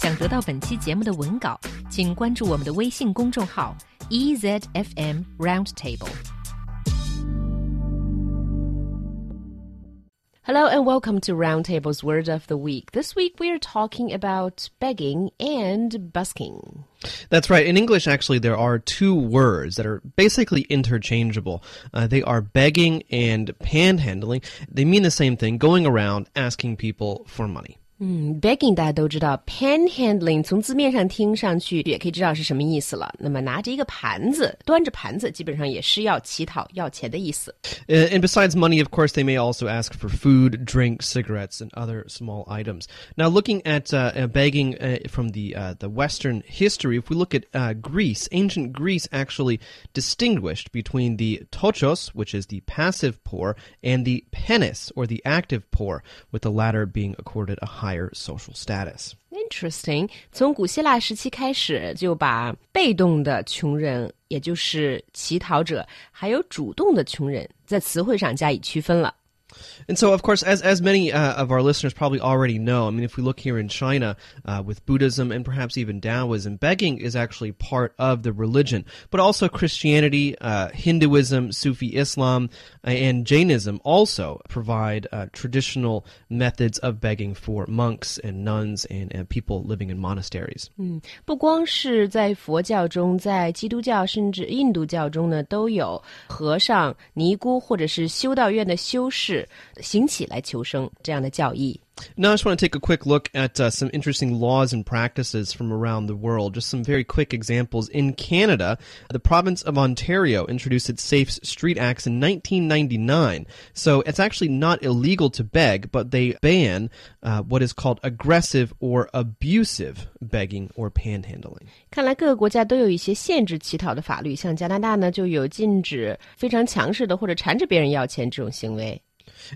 想得到本期节目的文稿，请关注我们的微信公众号 EZFM Roundtable。Hello and welcome to Roundtable's Word of the Week. This week we are talking about begging and busking. That's right. In English, actually, there are two words that are basically interchangeable. Uh, they are begging and panhandling. They mean the same thing, going around asking people for money. 嗯，begging 大家都知道，panhandling 从字面上听上去也可以知道是什么意思了。那么拿着一个盘子，端着盘子，基本上也是要乞讨、要钱的意思。And besides money, of course, they may also ask for food, drink, cigarettes, and other small items. Now, looking at uh, uh begging uh, from the uh, the Western history, if we look at uh, Greece, ancient Greece actually distinguished between the ptochos, which is the passive poor, and the penes, or the active poor, with the latter being accorded a high higher social status. Interesting. 从古希腊时期开始，就把被动的穷人，也就是乞讨者，还有主动的穷人，在词汇上加以区分了。and so, of course, as as many uh, of our listeners probably already know, I mean, if we look here in China uh, with Buddhism and perhaps even Taoism, begging is actually part of the religion, but also Christianity, uh, Hinduism, Sufi Islam, uh, and Jainism also provide uh, traditional methods of begging for monks and nuns and, and people living in monasteries. 嗯，不光是在佛教中，在基督教甚至印度教中呢，都有和尚、尼姑或者是修道院的修士。 行乞来求生这样的教义。now, I just want to take a quick look at uh, some interesting laws and practices from around the world. Just some very quick examples. In Canada, the province of Ontario introduced its Safe Street Acts in 1999. So it's actually not illegal to beg, but they ban uh, what is called aggressive or abusive begging or panhandling. 看来各个国家都有一些限制乞讨的法律，像加拿大呢就有禁止非常强势的或者缠着别人要钱这种行为。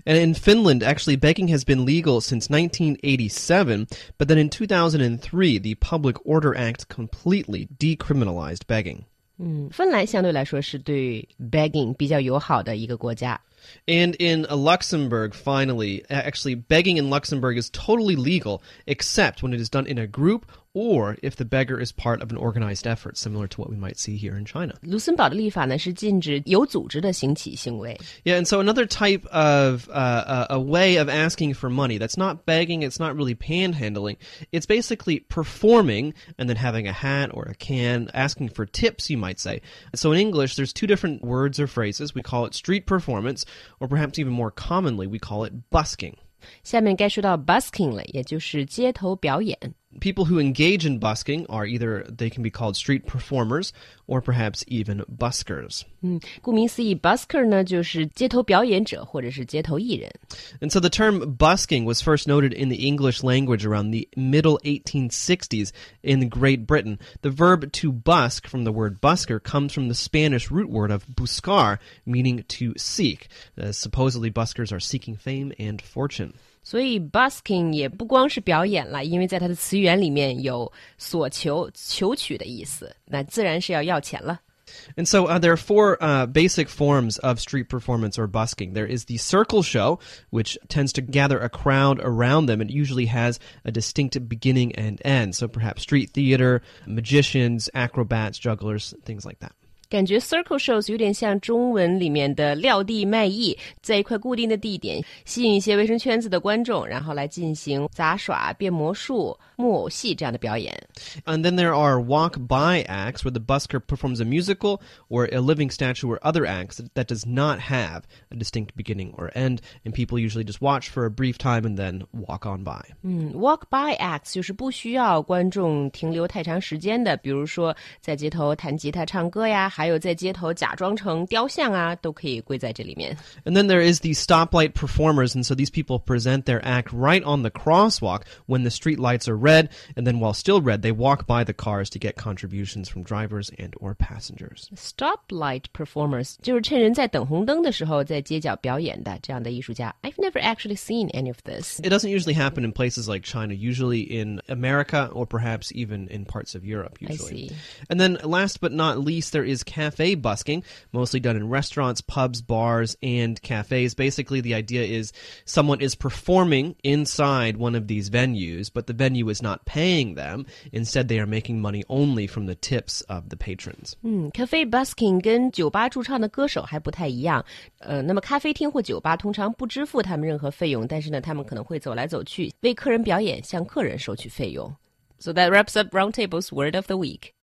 and in Finland, actually, begging has been legal since 1987, but then in 2003, the Public Order Act completely decriminalized begging. 嗯，芬兰相对来说是对 begging 比较友好的一个国家。 And in Luxembourg, finally, actually, begging in Luxembourg is totally legal, except when it is done in a group or if the beggar is part of an organized effort, similar to what we might see here in China. Yeah, and so another type of uh, a way of asking for money that's not begging, it's not really panhandling. It's basically performing and then having a hat or a can, asking for tips, you might say. So in English, there's two different words or phrases. We call it street performance, or perhaps even more commonly, we call it busking. 下面该说到 busking 了，也就是街头表演。 people who engage in busking are either they can be called street performers or perhaps even buskers. 嗯，顾名思义，busker 呢就是街头表演者或者是街头艺人。And so the term busking was first noted in the English language around the middle 1860s in Great Britain. The verb to busk from the word busker comes from the Spanish root word of buscar, meaning to seek. Uh, supposedly buskers are seeking fame and fortune. 所以 busking 也不光是表演了，因为在它的词源里面有索求、求取的意思，那自然是要要钱了。And so uh, there are four uh, basic forms of street performance or busking. There is the circle show, which tends to gather a crowd around them. It usually has a distinct beginning and end. So perhaps street theater, magicians, acrobats, jugglers, things like that. 感觉 circle shows 有点像中文里面的撂地卖艺，在一块固定的地点吸引一些卫生圈子的观众，然后来进行杂耍、变魔术、木偶戏这样的表演。And then there are walk by acts where the busker performs a musical or a living statue or other acts that does not have a distinct beginning or end, and people usually just watch for a brief time and then walk on by. 嗯，walk by acts 就是不需要观众停留太长时间的，比如说在街头弹吉他、唱歌呀。还有在街头假装成雕像啊，都可以归在这里面。And then there is the stoplight performers, and so these people present their act right on the crosswalk when the street lights are red, and then while still red, they walk by the cars to get contributions from drivers and or passengers. Stoplight performers 就是趁人在等红灯的时候在街角表演的这样的艺术家。I've never actually seen any of this. It doesn't usually happen in places like China, usually in America or perhaps even in parts of Europe. Usually. I see. And then last but not least, there is cafe busking, mostly done in restaurants, pubs, bars, and cafes. Basically, the idea is someone is performing inside one of these venues, but the venue is not paying them. Instead, they are making money only from the tips of the patrons. 嗯，cafe busking 跟酒吧驻唱的歌手还不太一样。呃，那么咖啡厅或酒吧通常不支付他们任何费用，但是呢，他们可能会走来走去为客人表演，向客人收取费用。So that wraps up Roundtable's word of the week.